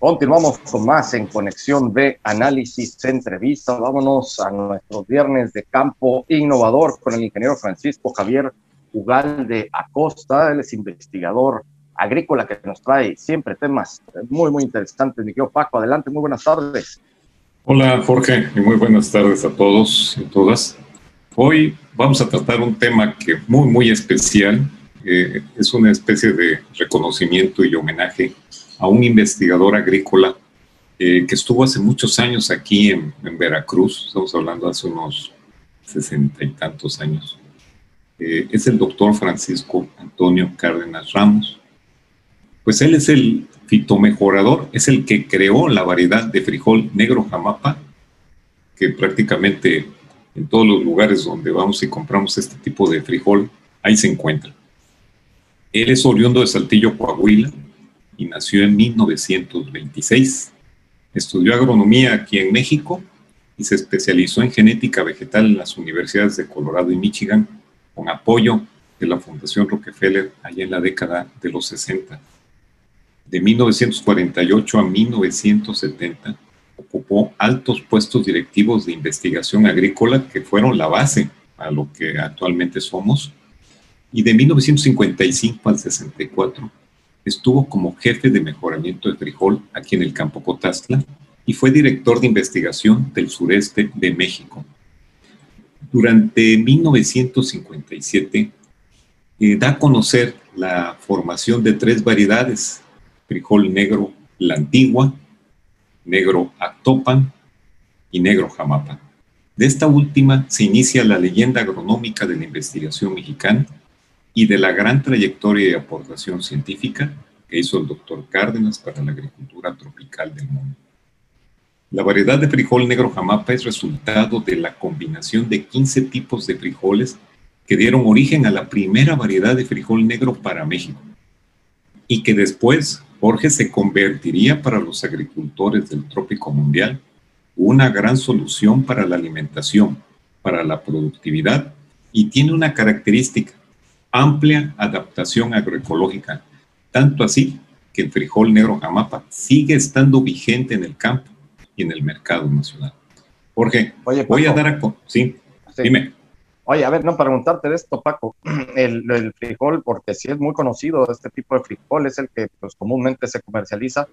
Continuamos con más en Conexión de Análisis Entrevista. Vámonos a nuestros viernes de campo innovador con el ingeniero Francisco Javier Ugalde Acosta. Él es investigador agrícola que nos trae siempre temas muy, muy interesantes. Mi querido Paco, adelante, muy buenas tardes. Hola Jorge y muy buenas tardes a todos y todas. Hoy vamos a tratar un tema que muy, muy especial. Eh, es una especie de reconocimiento y homenaje a un investigador agrícola eh, que estuvo hace muchos años aquí en, Veracruz, estamos hablando hace unos sesenta y tantos años. Eh, es el doctor Francisco Antonio Cárdenas Ramos. Pues él es el fitomejorador, es el que creó la variedad de frijol negro jamapa, que prácticamente en todos los lugares donde vamos y compramos este tipo de frijol, ahí se encuentra. Él es oriundo de Saltillo, Coahuila, y nació en 1926. Estudió agronomía aquí en México y se especializó en genética vegetal en las universidades de Colorado y Michigan con apoyo de la Fundación Rockefeller allá en la década de los 60. De 1948 a 1970 ocupó altos puestos directivos de investigación agrícola que fueron la base a lo que actualmente somos. Y de 1955 al 64 estuvo como jefe de mejoramiento de frijol aquí en el campo Cotastla y fue director de investigación del sureste de México. Durante 1957 eh, da a conocer la formación de tres variedades, frijol negro la antigua, negro actopan y negro jamapa. De esta última se inicia la leyenda agronómica de la investigación mexicana y de la gran trayectoria y aportación científica que hizo el doctor Cárdenas para la agricultura tropical del mundo. La variedad de frijol negro jamapa es resultado de la combinación de 15 tipos de frijoles que dieron origen a la primera variedad de frijol negro para México y que después Jorge se convertiría para los agricultores del trópico mundial una gran solución para la alimentación, para la productividad y tiene una característica, amplia adaptación agroecológica, tanto así que el frijol negro jamapa sigue estando vigente en el campo y en el mercado nacional. Jorge, voy a dar a... Sí, dime. Oye, a ver, no, preguntarte de esto, Paco, el, frijol, porque sí es muy conocido, este tipo de frijol es el que pues, comúnmente se comercializa,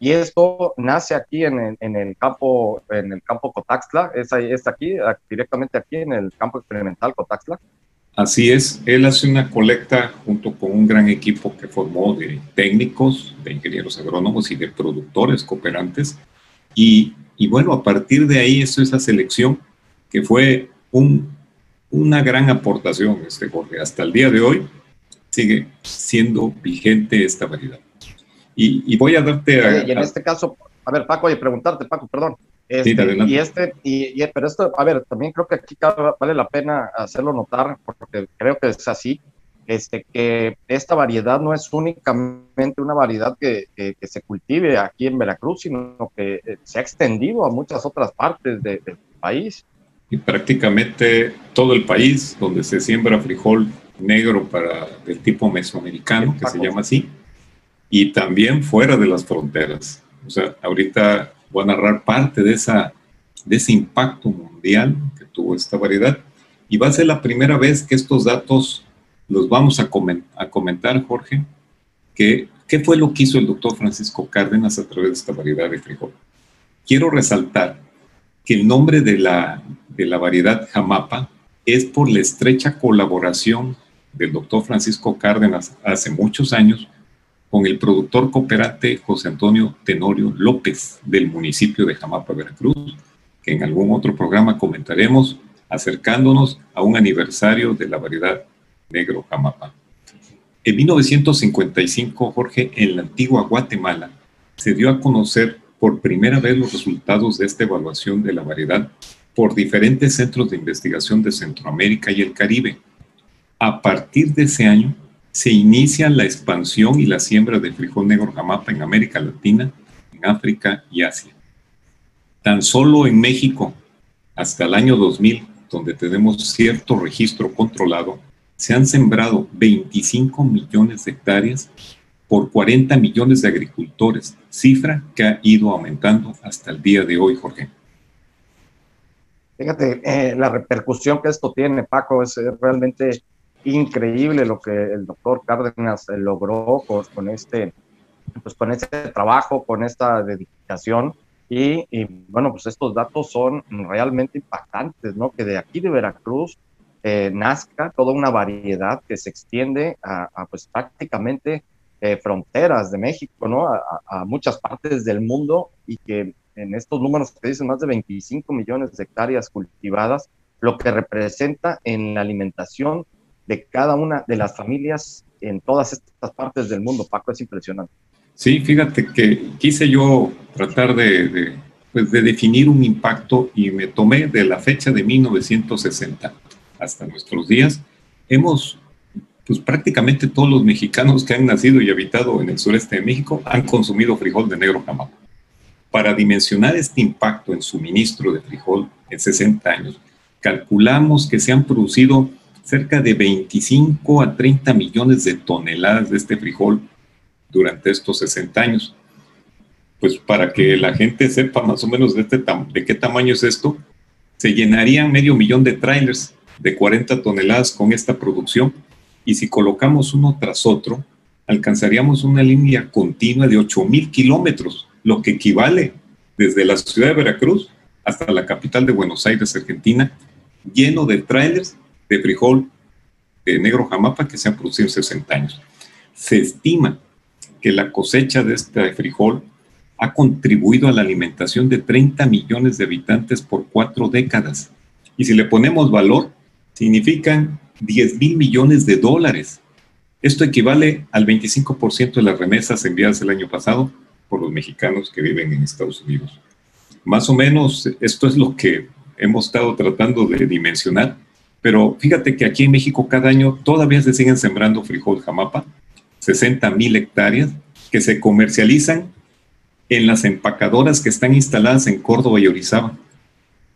y esto nace aquí en, en, el campo en el campo Cotaxtla, es, es aquí, directamente aquí en el campo experimental Cotaxtla. Así es, él hace una colecta junto con un gran equipo que formó de técnicos, de ingenieros agrónomos y de productores cooperantes. Y, y bueno, a partir de ahí, eso es la selección que fue un, una gran aportación, este Jorge. Hasta el día de hoy sigue siendo vigente esta variedad. Y, y voy a darte... A, y en este caso, a ver, Paco, y preguntarte, Paco, perdón. Este, y este, y, pero esto, a ver, también creo que aquí vale la pena hacerlo notar, porque creo que es así, este, que esta variedad no es únicamente una variedad que, que, se cultive aquí en Veracruz, sino que eh, se ha extendido a muchas otras partes del país. Y prácticamente todo el país donde se siembra frijol negro para del tipo mesoamericano, que se llama así, y también fuera de las fronteras. O sea, ahorita voy a narrar parte de, esa, de ese impacto mundial que tuvo esta variedad. Y va a ser la primera vez que estos datos los vamos a, comentar, Jorge, que, qué fue lo que hizo el doctor Francisco Cárdenas a través de esta variedad de frijol. Quiero resaltar que el nombre de la, de la variedad Jamapa es por la estrecha colaboración del doctor Francisco Cárdenas hace muchos años con el productor cooperante José Antonio Tenorio López del municipio de Jamapa, Veracruz, que en algún otro programa comentaremos acercándonos a un aniversario de la variedad negro Jamapa. En 1955, Jorge, en la antigua Guatemala, se dio a conocer por primera vez los resultados de esta evaluación de la variedad por diferentes centros de investigación de Centroamérica y el Caribe. A partir de ese año, se inicia la expansión y la siembra de frijol negro jamapa en América Latina, en África y Asia. Tan solo en México, hasta el año 2000, donde tenemos cierto registro controlado, se han sembrado 25 millones de hectáreas por 40 millones de agricultores, cifra que ha ido aumentando hasta el día de hoy, Jorge. Fíjate, eh, la repercusión que esto tiene, Paco, es realmente increíble lo que el doctor Cárdenas eh, logró con, este, pues con este trabajo, con esta dedicación. Y, bueno, pues estos datos son realmente impactantes, ¿no? Que de aquí de Veracruz eh, nazca toda una variedad que se extiende a, pues prácticamente eh, fronteras de México, ¿no? A, muchas partes del mundo y que en estos números que dicen más de 25 millones de hectáreas cultivadas, lo que representa en la alimentación de cada una de las familias en todas estas partes del mundo, Paco, es impresionante. Sí, fíjate que quise yo tratar de, pues de definir un impacto y me tomé de la fecha de 1960 hasta nuestros días. Hemos, pues prácticamente todos los mexicanos que han nacido y habitado en el sureste de México han consumido frijol de negro jamapa. Para dimensionar este impacto en suministro de frijol en 60 años, calculamos que se han producido cerca de 25 a 30 millones de toneladas de este frijol durante estos 60 años. Pues para que la gente sepa más o menos de, este de qué tamaño es esto, se llenarían medio millón de trailers de 40 toneladas con esta producción y si colocamos uno tras otro, alcanzaríamos una línea continua de 8 mil kilómetros, lo que equivale desde la ciudad de Veracruz hasta la capital de Buenos Aires, Argentina, lleno de trailers de frijol de negro jamapa que se han producido en 60 años. Se estima que la cosecha de este frijol ha contribuido a la alimentación de 30 millones de habitantes por cuatro décadas. Y si le ponemos valor, significan 10 mil millones de dólares. Esto equivale al 25% de las remesas enviadas el año pasado por los mexicanos que viven en Estados Unidos. Más o menos esto es lo que hemos estado tratando de dimensionar pero fíjate que aquí en México cada año todavía se siguen sembrando frijol jamapa, 60 mil hectáreas, que se comercializan en las empacadoras que están instaladas en Córdoba y Orizaba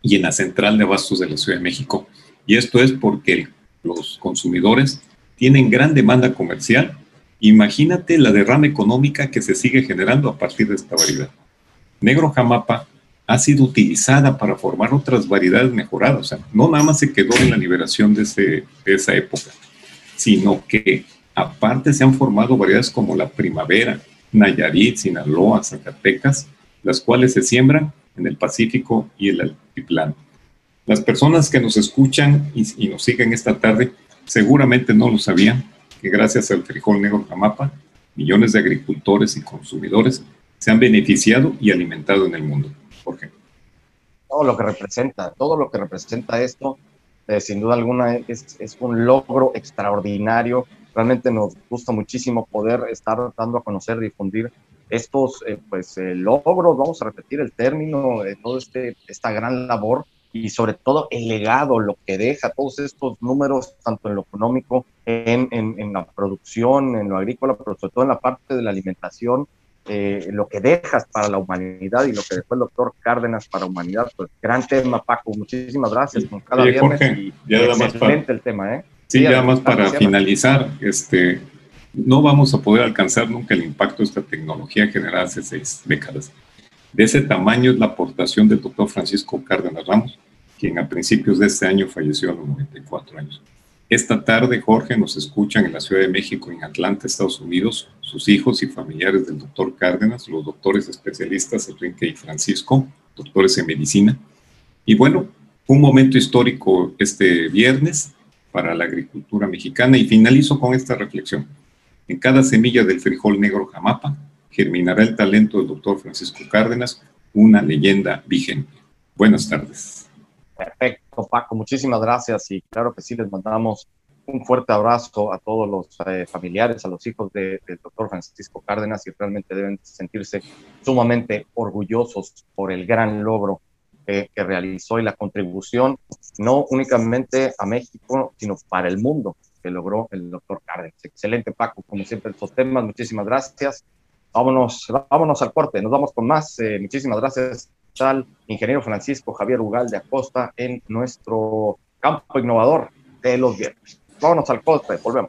y en la central de abastos de la Ciudad de México. Y esto es porque los consumidores tienen gran demanda comercial. Imagínate la derrama económica que se sigue generando a partir de esta variedad. Negro jamapa ha sido utilizada para formar otras variedades mejoradas. O sea, no nada más se quedó en la liberación de, ese, esa época, sino que aparte se han formado variedades como la primavera, Nayarit, Sinaloa, Zacatecas, las cuales se siembran en el Pacífico y el Altiplano. Las personas que nos escuchan y, y, nos siguen esta tarde seguramente no lo sabían, que gracias al frijol negro Jamapa, millones de agricultores y consumidores se han beneficiado y alimentado en el mundo. Jorge. Todo lo que representa, todo lo que representa esto, eh, sin duda alguna es, es, un logro extraordinario. Realmente nos gusta muchísimo poder estar dando a conocer, difundir estos eh, pues, eh, logros, vamos a repetir el término, de todo este, esta gran labor y sobre todo el legado, lo que deja, todos estos números, tanto en lo económico, en, en, en la producción, en lo agrícola, pero sobre todo en la parte de la alimentación, eh, lo que dejas para la humanidad y lo que dejó el doctor Cárdenas para la humanidad. Pues gran tema, Paco. Muchísimas gracias. Con cada Jorge, ya excelente el tema, ¿eh? Sí, ya más para finalizar, este, no vamos a poder alcanzar nunca el impacto de esta tecnología generada hace seis décadas. De ese tamaño es la aportación del doctor Francisco Cárdenas Ramos, quien a principios de este año falleció a los 94 años. Esta tarde, Jorge, nos escuchan en la Ciudad de México, en Atlanta, Estados Unidos, sus hijos y familiares del doctor Cárdenas, los doctores especialistas Enrique y Francisco, doctores en medicina. Y bueno, un momento histórico este viernes para la agricultura mexicana y finalizo con esta reflexión. En cada semilla del frijol negro jamapa germinará el talento del doctor Francisco Cárdenas, una leyenda vigente. Buenas tardes. Perfecto, Paco, muchísimas gracias y claro que sí, les mandamos un fuerte abrazo a todos los eh, familiares, a los hijos del doctor Francisco Cárdenas y realmente deben sentirse sumamente orgullosos por el gran logro que realizó y la contribución no únicamente a México, sino para el mundo que logró el doctor Cárdenas. Excelente, Paco, como siempre, estos temas. Muchísimas gracias. Vámonos, vámonos al corte, nos vamos con más. Eh, muchísimas gracias ingeniero Francisco Javier Ugal de Acosta en nuestro campo innovador de los viernes. Vámonos al corte, volvemos.